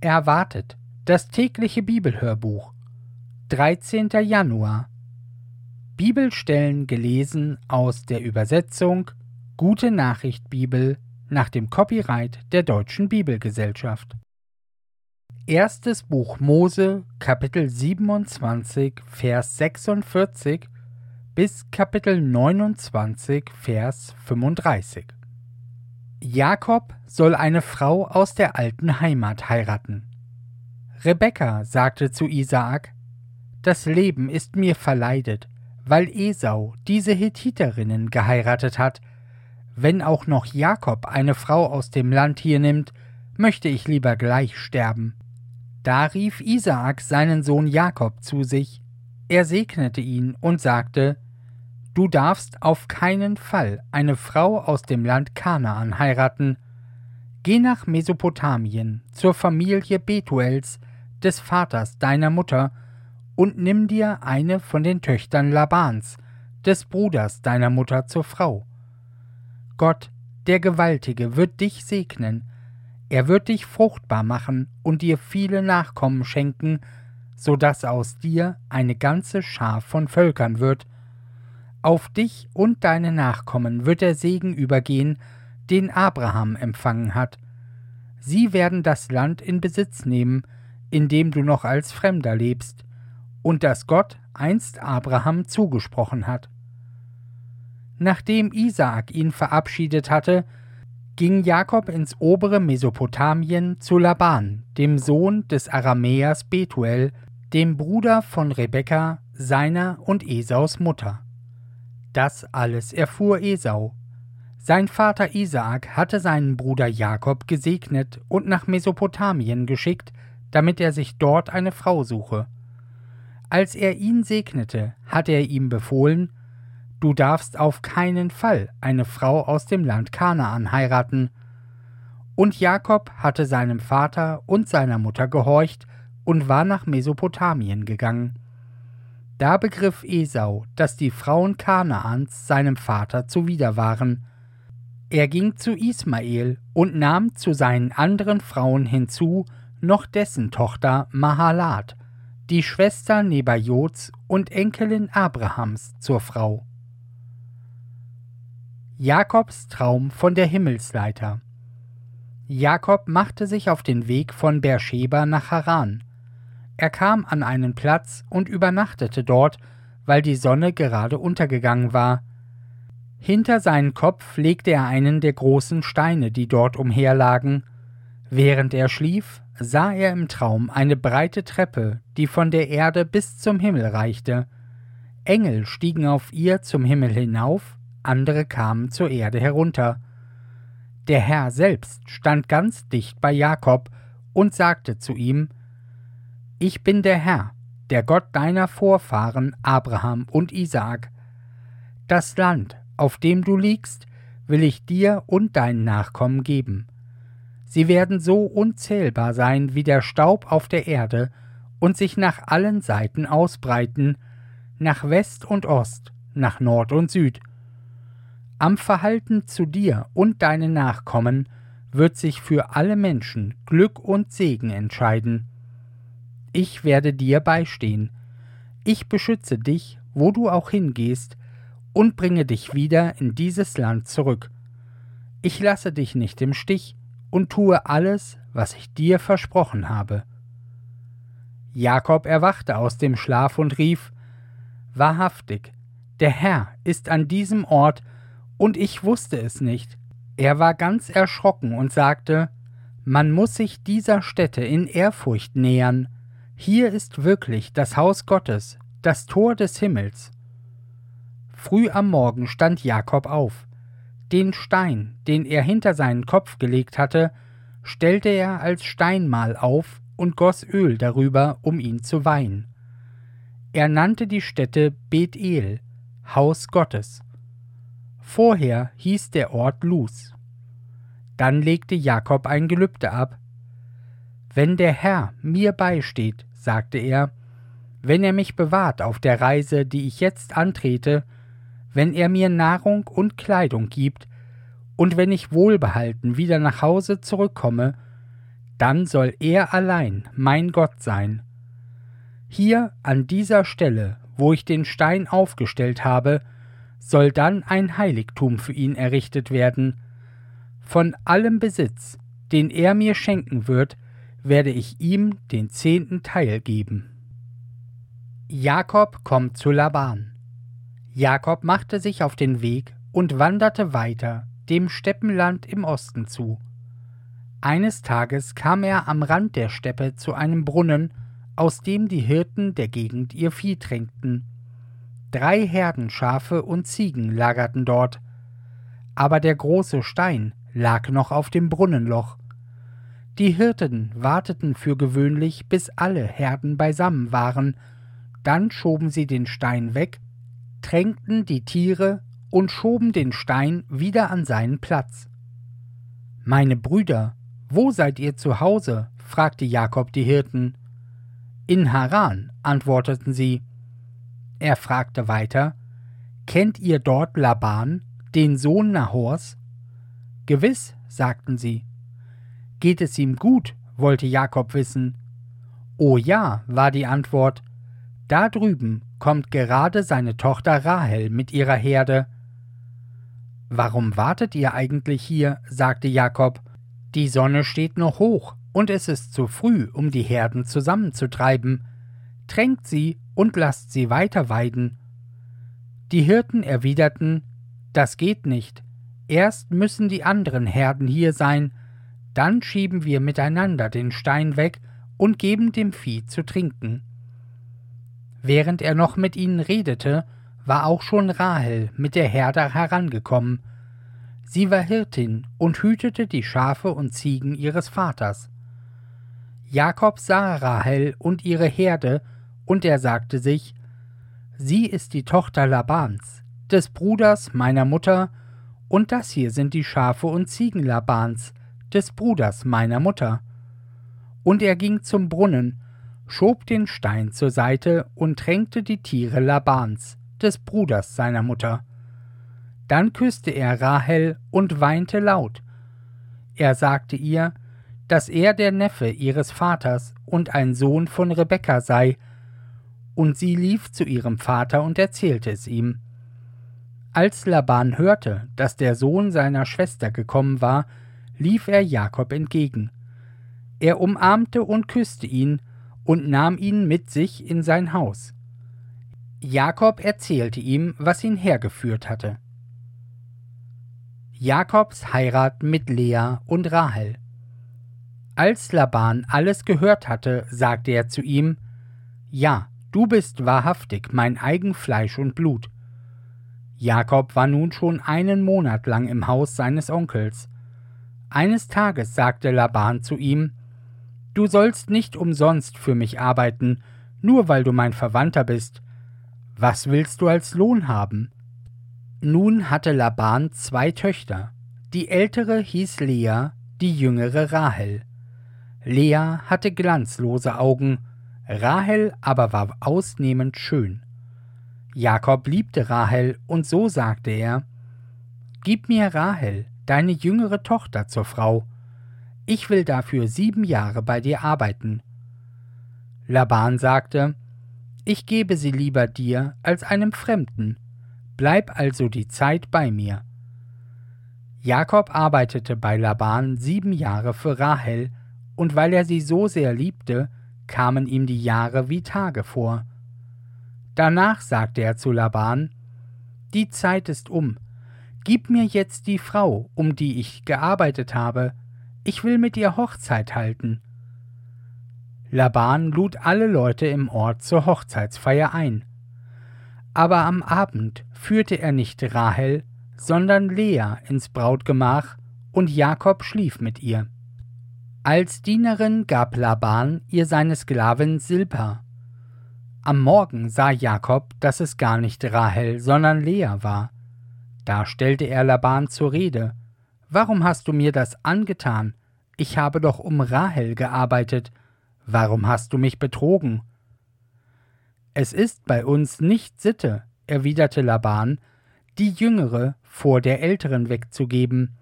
Erwartet das tägliche Bibelhörbuch 13. Januar Bibelstellen gelesen aus der Übersetzung Gute Nachricht Bibel nach dem Copyright der Deutschen Bibelgesellschaft. Erstes Buch Mose, Kapitel 27, Vers 46 bis Kapitel 29, Vers 35. Jakob soll eine Frau aus der alten Heimat heiraten. Rebekka sagte zu Isaak: Das Leben ist mir verleidet, weil Esau diese Hethiterinnen geheiratet hat. Wenn auch noch Jakob eine Frau aus dem Land hier nimmt, möchte ich lieber gleich sterben. Da rief Isaak seinen Sohn Jakob zu sich. Er segnete ihn und sagte: Du darfst auf keinen Fall eine Frau aus dem Land Kanaan heiraten. Geh nach Mesopotamien zur Familie Betuels, des Vaters deiner Mutter, und nimm dir eine von den Töchtern Labans, des Bruders deiner Mutter zur Frau. Gott, der Gewaltige, wird dich segnen, er wird dich fruchtbar machen und dir viele Nachkommen schenken, so dass aus dir eine ganze Schar von Völkern wird, auf dich und deine Nachkommen wird der Segen übergehen, den Abraham empfangen hat. Sie werden das Land in Besitz nehmen, in dem du noch als Fremder lebst, und das Gott einst Abraham zugesprochen hat. Nachdem Isaak ihn verabschiedet hatte, ging Jakob ins obere Mesopotamien zu Laban, dem Sohn des Aramäers Betuel, dem Bruder von Rebekka, seiner und Esaus Mutter. Das alles erfuhr Esau. Sein Vater Isaak hatte seinen Bruder Jakob gesegnet und nach Mesopotamien geschickt, damit er sich dort eine Frau suche. Als er ihn segnete, hatte er ihm befohlen, Du darfst auf keinen Fall eine Frau aus dem Land Kanaan heiraten. Und Jakob hatte seinem Vater und seiner Mutter gehorcht und war nach Mesopotamien gegangen. Da begriff Esau, dass die Frauen Kanaans seinem Vater zuwider waren. Er ging zu Ismael und nahm zu seinen anderen Frauen hinzu noch dessen Tochter Mahalat, die Schwester Nebajots und Enkelin Abrahams zur Frau. Jakobs Traum von der Himmelsleiter Jakob machte sich auf den Weg von Beersheba nach Haran. Er kam an einen Platz und übernachtete dort, weil die Sonne gerade untergegangen war. Hinter seinen Kopf legte er einen der großen Steine, die dort umherlagen. Während er schlief, sah er im Traum eine breite Treppe, die von der Erde bis zum Himmel reichte. Engel stiegen auf ihr zum Himmel hinauf, andere kamen zur Erde herunter. Der Herr selbst stand ganz dicht bei Jakob und sagte zu ihm ich bin der Herr, der Gott deiner Vorfahren Abraham und Isaak. Das Land, auf dem du liegst, will ich dir und deinen Nachkommen geben. Sie werden so unzählbar sein wie der Staub auf der Erde und sich nach allen Seiten ausbreiten, nach West und Ost, nach Nord und Süd. Am Verhalten zu dir und deinen Nachkommen wird sich für alle Menschen Glück und Segen entscheiden ich werde dir beistehen. Ich beschütze dich, wo du auch hingehst, und bringe dich wieder in dieses Land zurück. Ich lasse dich nicht im Stich und tue alles, was ich dir versprochen habe. Jakob erwachte aus dem Schlaf und rief Wahrhaftig, der Herr ist an diesem Ort, und ich wusste es nicht. Er war ganz erschrocken und sagte Man muss sich dieser Stätte in Ehrfurcht nähern, hier ist wirklich das Haus Gottes, das Tor des Himmels. Früh am Morgen stand Jakob auf. Den Stein, den er hinter seinen Kopf gelegt hatte, stellte er als Steinmal auf und goss Öl darüber, um ihn zu weihen. Er nannte die Stätte Bethel, Haus Gottes. Vorher hieß der Ort Luz. Dann legte Jakob ein Gelübde ab, wenn der Herr mir beisteht, sagte er, wenn er mich bewahrt auf der Reise, die ich jetzt antrete, wenn er mir Nahrung und Kleidung gibt, und wenn ich wohlbehalten wieder nach Hause zurückkomme, dann soll er allein mein Gott sein. Hier an dieser Stelle, wo ich den Stein aufgestellt habe, soll dann ein Heiligtum für ihn errichtet werden. Von allem Besitz, den er mir schenken wird, werde ich ihm den zehnten Teil geben. Jakob kommt zu Laban. Jakob machte sich auf den Weg und wanderte weiter, dem Steppenland im Osten zu. Eines Tages kam er am Rand der Steppe zu einem Brunnen, aus dem die Hirten der Gegend ihr Vieh tränkten. Drei Herden Schafe und Ziegen lagerten dort, aber der große Stein lag noch auf dem Brunnenloch. Die Hirten warteten für gewöhnlich, bis alle Herden beisammen waren, dann schoben sie den Stein weg, tränkten die Tiere und schoben den Stein wieder an seinen Platz. Meine Brüder, wo seid ihr zu Hause? fragte Jakob die Hirten. In Haran, antworteten sie. Er fragte weiter, Kennt ihr dort Laban, den Sohn Nahors? Gewiss, sagten sie. Geht es ihm gut? wollte Jakob wissen. O ja, war die Antwort. Da drüben kommt gerade seine Tochter Rahel mit ihrer Herde. Warum wartet ihr eigentlich hier? sagte Jakob. Die Sonne steht noch hoch, und es ist zu früh, um die Herden zusammenzutreiben. Tränkt sie und lasst sie weiter weiden. Die Hirten erwiderten Das geht nicht. Erst müssen die anderen Herden hier sein, dann schieben wir miteinander den Stein weg und geben dem Vieh zu trinken. Während er noch mit ihnen redete, war auch schon Rahel mit der Herde herangekommen. Sie war Hirtin und hütete die Schafe und Ziegen ihres Vaters. Jakob sah Rahel und ihre Herde, und er sagte sich, Sie ist die Tochter Labans, des Bruders meiner Mutter, und das hier sind die Schafe und Ziegen Labans, des Bruders meiner Mutter. Und er ging zum Brunnen, schob den Stein zur Seite und tränkte die Tiere Labans, des Bruders seiner Mutter. Dann küsste er Rahel und weinte laut. Er sagte ihr, dass er der Neffe ihres Vaters und ein Sohn von Rebekka sei, und sie lief zu ihrem Vater und erzählte es ihm. Als Laban hörte, dass der Sohn seiner Schwester gekommen war, lief er Jakob entgegen. Er umarmte und küsste ihn und nahm ihn mit sich in sein Haus. Jakob erzählte ihm, was ihn hergeführt hatte. Jakobs Heirat mit Lea und Rahel. Als Laban alles gehört hatte, sagte er zu ihm: Ja, du bist wahrhaftig mein eigen Fleisch und Blut. Jakob war nun schon einen Monat lang im Haus seines Onkels. Eines Tages sagte Laban zu ihm: Du sollst nicht umsonst für mich arbeiten, nur weil du mein Verwandter bist. Was willst du als Lohn haben? Nun hatte Laban zwei Töchter. Die ältere hieß Lea, die jüngere Rahel. Lea hatte glanzlose Augen, Rahel aber war ausnehmend schön. Jakob liebte Rahel, und so sagte er Gib mir Rahel, deine jüngere Tochter, zur Frau, ich will dafür sieben Jahre bei dir arbeiten. Laban sagte, ich gebe sie lieber dir als einem Fremden, bleib also die Zeit bei mir. Jakob arbeitete bei Laban sieben Jahre für Rahel, und weil er sie so sehr liebte, kamen ihm die Jahre wie Tage vor. Danach sagte er zu Laban, Die Zeit ist um, gib mir jetzt die Frau, um die ich gearbeitet habe, ich will mit ihr Hochzeit halten. Laban lud alle Leute im Ort zur Hochzeitsfeier ein. Aber am Abend führte er nicht Rahel, sondern Lea ins Brautgemach, und Jakob schlief mit ihr. Als Dienerin gab Laban ihr seine Sklavin Silpa. Am Morgen sah Jakob, dass es gar nicht Rahel, sondern Lea war. Da stellte er Laban zur Rede, Warum hast du mir das angetan? Ich habe doch um Rahel gearbeitet. Warum hast du mich betrogen? Es ist bei uns nicht Sitte, erwiderte Laban, die jüngere vor der älteren wegzugeben.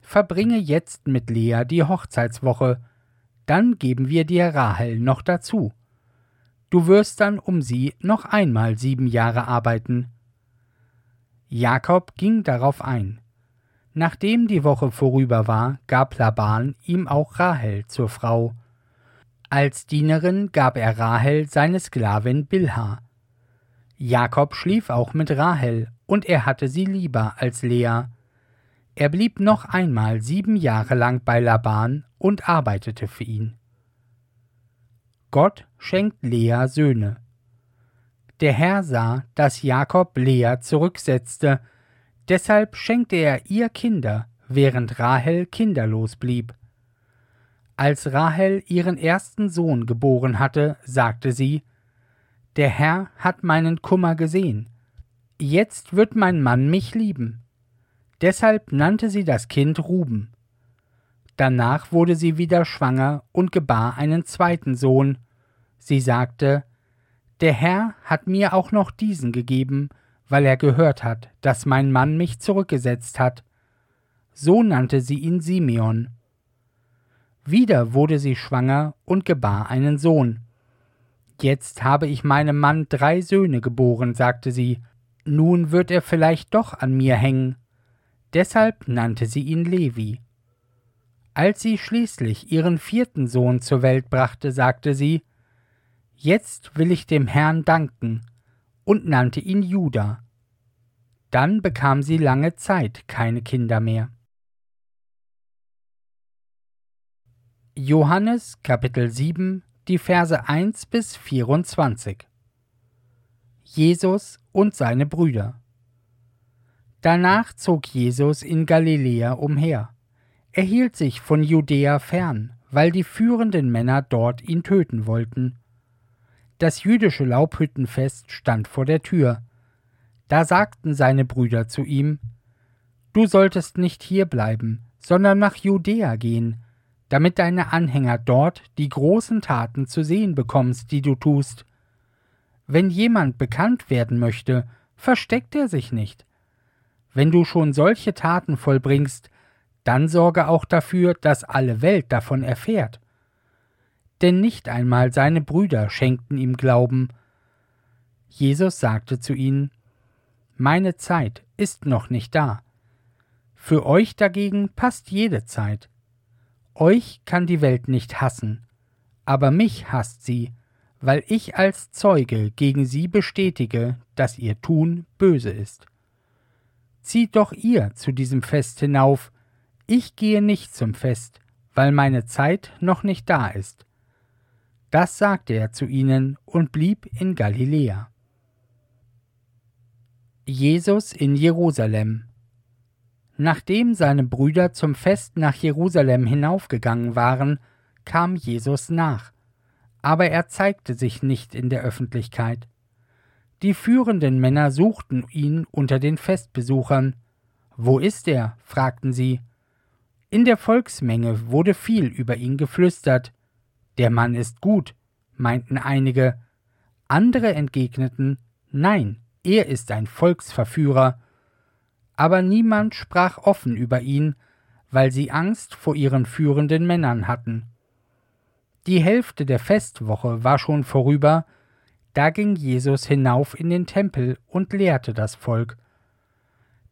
Verbringe jetzt mit Lea die Hochzeitswoche. dann geben wir dir Rahel noch dazu. Du wirst dann um sie noch einmal sieben Jahre arbeiten. Jakob ging darauf ein. Nachdem die Woche vorüber war, gab Laban ihm auch Rahel zur Frau. Als Dienerin gab er Rahel seine Sklavin Bilha. Jakob schlief auch mit Rahel, und er hatte sie lieber als Lea. Er blieb noch einmal sieben Jahre lang bei Laban und arbeitete für ihn. Gott schenkt Lea Söhne. Der Herr sah, dass Jakob Lea zurücksetzte, deshalb schenkte er ihr Kinder, während Rahel kinderlos blieb. Als Rahel ihren ersten Sohn geboren hatte, sagte sie Der Herr hat meinen Kummer gesehen, jetzt wird mein Mann mich lieben. Deshalb nannte sie das Kind Ruben. Danach wurde sie wieder schwanger und gebar einen zweiten Sohn. Sie sagte, Der Herr hat mir auch noch diesen gegeben, weil er gehört hat, dass mein Mann mich zurückgesetzt hat. So nannte sie ihn Simeon. Wieder wurde sie schwanger und gebar einen Sohn. Jetzt habe ich meinem Mann drei Söhne geboren, sagte sie, nun wird er vielleicht doch an mir hängen. Deshalb nannte sie ihn Levi. Als sie schließlich ihren vierten Sohn zur Welt brachte, sagte sie, Jetzt will ich dem Herrn danken, und nannte ihn Juda. Dann bekam sie lange Zeit keine Kinder mehr. Johannes Kapitel 7, die Verse 1 bis 24 Jesus und seine Brüder Danach zog Jesus in Galiläa umher er hielt sich von Judäa fern, weil die führenden Männer dort ihn töten wollten. Das jüdische Laubhüttenfest stand vor der Tür. Da sagten seine Brüder zu ihm Du solltest nicht hier bleiben, sondern nach Judäa gehen, damit deine Anhänger dort die großen Taten zu sehen bekommst, die du tust. Wenn jemand bekannt werden möchte, versteckt er sich nicht. Wenn du schon solche Taten vollbringst, dann sorge auch dafür, dass alle Welt davon erfährt. Denn nicht einmal seine Brüder schenkten ihm Glauben. Jesus sagte zu ihnen, Meine Zeit ist noch nicht da. Für euch dagegen passt jede Zeit. Euch kann die Welt nicht hassen, aber mich hasst sie, weil ich als Zeuge gegen sie bestätige, dass ihr Tun böse ist. Zieht doch ihr zu diesem Fest hinauf, ich gehe nicht zum Fest, weil meine Zeit noch nicht da ist. Das sagte er zu ihnen und blieb in Galiläa. Jesus in Jerusalem Nachdem seine Brüder zum Fest nach Jerusalem hinaufgegangen waren, kam Jesus nach, aber er zeigte sich nicht in der Öffentlichkeit. Die führenden Männer suchten ihn unter den Festbesuchern. Wo ist er? fragten sie. In der Volksmenge wurde viel über ihn geflüstert. Der Mann ist gut, meinten einige. Andere entgegneten, nein, er ist ein Volksverführer. Aber niemand sprach offen über ihn, weil sie Angst vor ihren führenden Männern hatten. Die Hälfte der Festwoche war schon vorüber, da ging Jesus hinauf in den Tempel und lehrte das Volk.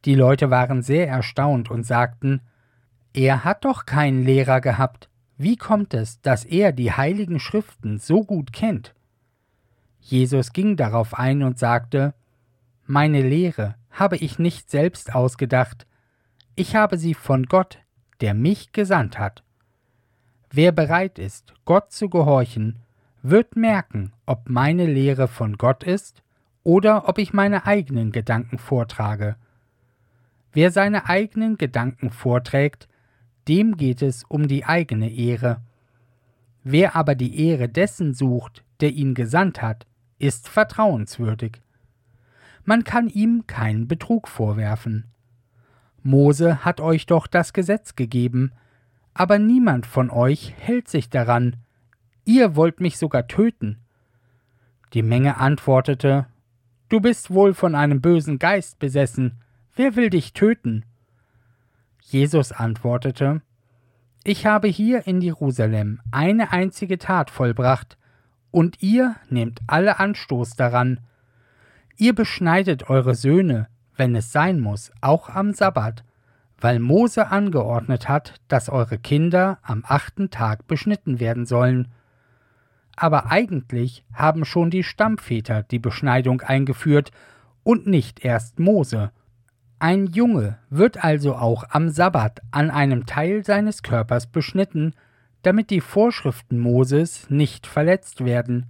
Die Leute waren sehr erstaunt und sagten, er hat doch keinen Lehrer gehabt. Wie kommt es, dass er die heiligen Schriften so gut kennt? Jesus ging darauf ein und sagte, Meine Lehre habe ich nicht selbst ausgedacht, ich habe sie von Gott, der mich gesandt hat. Wer bereit ist, Gott zu gehorchen, wird merken, ob meine Lehre von Gott ist oder ob ich meine eigenen Gedanken vortrage. Wer seine eigenen Gedanken vorträgt, dem geht es um die eigene Ehre. Wer aber die Ehre dessen sucht, der ihn gesandt hat, ist vertrauenswürdig. Man kann ihm keinen Betrug vorwerfen. Mose hat euch doch das Gesetz gegeben, aber niemand von euch hält sich daran. Ihr wollt mich sogar töten. Die Menge antwortete Du bist wohl von einem bösen Geist besessen. Wer will dich töten? Jesus antwortete, ich habe hier in Jerusalem eine einzige Tat vollbracht, und ihr nehmt alle Anstoß daran. Ihr beschneidet eure Söhne, wenn es sein muss, auch am Sabbat, weil Mose angeordnet hat, dass eure Kinder am achten Tag beschnitten werden sollen. Aber eigentlich haben schon die Stammväter die Beschneidung eingeführt und nicht erst Mose. Ein Junge wird also auch am Sabbat an einem Teil seines Körpers beschnitten, damit die Vorschriften Moses nicht verletzt werden.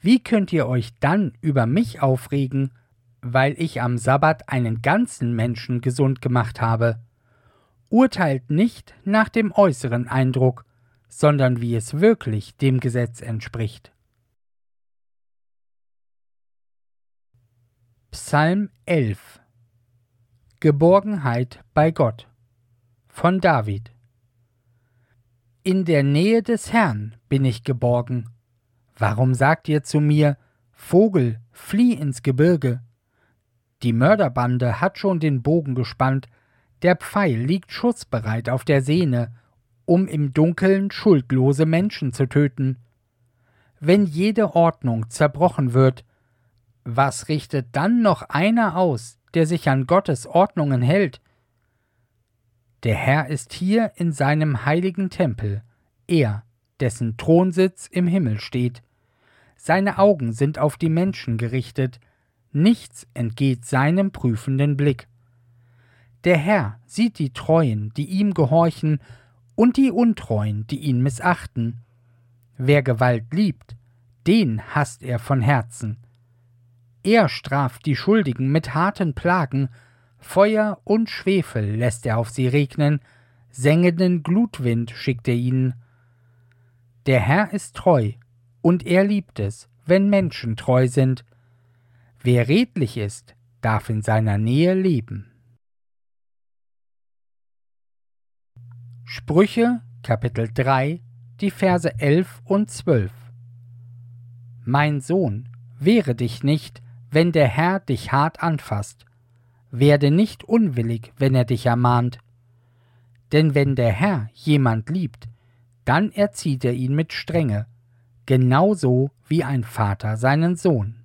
Wie könnt ihr euch dann über mich aufregen, weil ich am Sabbat einen ganzen Menschen gesund gemacht habe? Urteilt nicht nach dem äußeren Eindruck, sondern wie es wirklich dem Gesetz entspricht. Psalm 11 Geborgenheit bei Gott von David In der Nähe des Herrn bin ich geborgen. Warum sagt ihr zu mir, Vogel, flieh ins Gebirge? Die Mörderbande hat schon den Bogen gespannt, der Pfeil liegt schussbereit auf der Sehne, um im Dunkeln schuldlose Menschen zu töten. Wenn jede Ordnung zerbrochen wird, was richtet dann noch einer aus, der sich an Gottes Ordnungen hält. Der Herr ist hier in seinem heiligen Tempel, er, dessen Thronsitz im Himmel steht. Seine Augen sind auf die Menschen gerichtet, nichts entgeht seinem prüfenden Blick. Der Herr sieht die Treuen, die ihm gehorchen, und die Untreuen, die ihn missachten. Wer Gewalt liebt, den hasst er von Herzen. Er straft die Schuldigen mit harten Plagen, Feuer und Schwefel lässt er auf sie regnen, sengenden Glutwind schickt er ihnen. Der Herr ist treu, und er liebt es, wenn Menschen treu sind. Wer redlich ist, darf in seiner Nähe leben. Sprüche Kapitel 3 die Verse 11 und 12 Mein Sohn, wehre dich nicht, wenn der Herr dich hart anfasst. Werde nicht unwillig, wenn er dich ermahnt. Denn wenn der Herr jemand liebt, dann erzieht er ihn mit Strenge, genauso wie ein Vater seinen Sohn.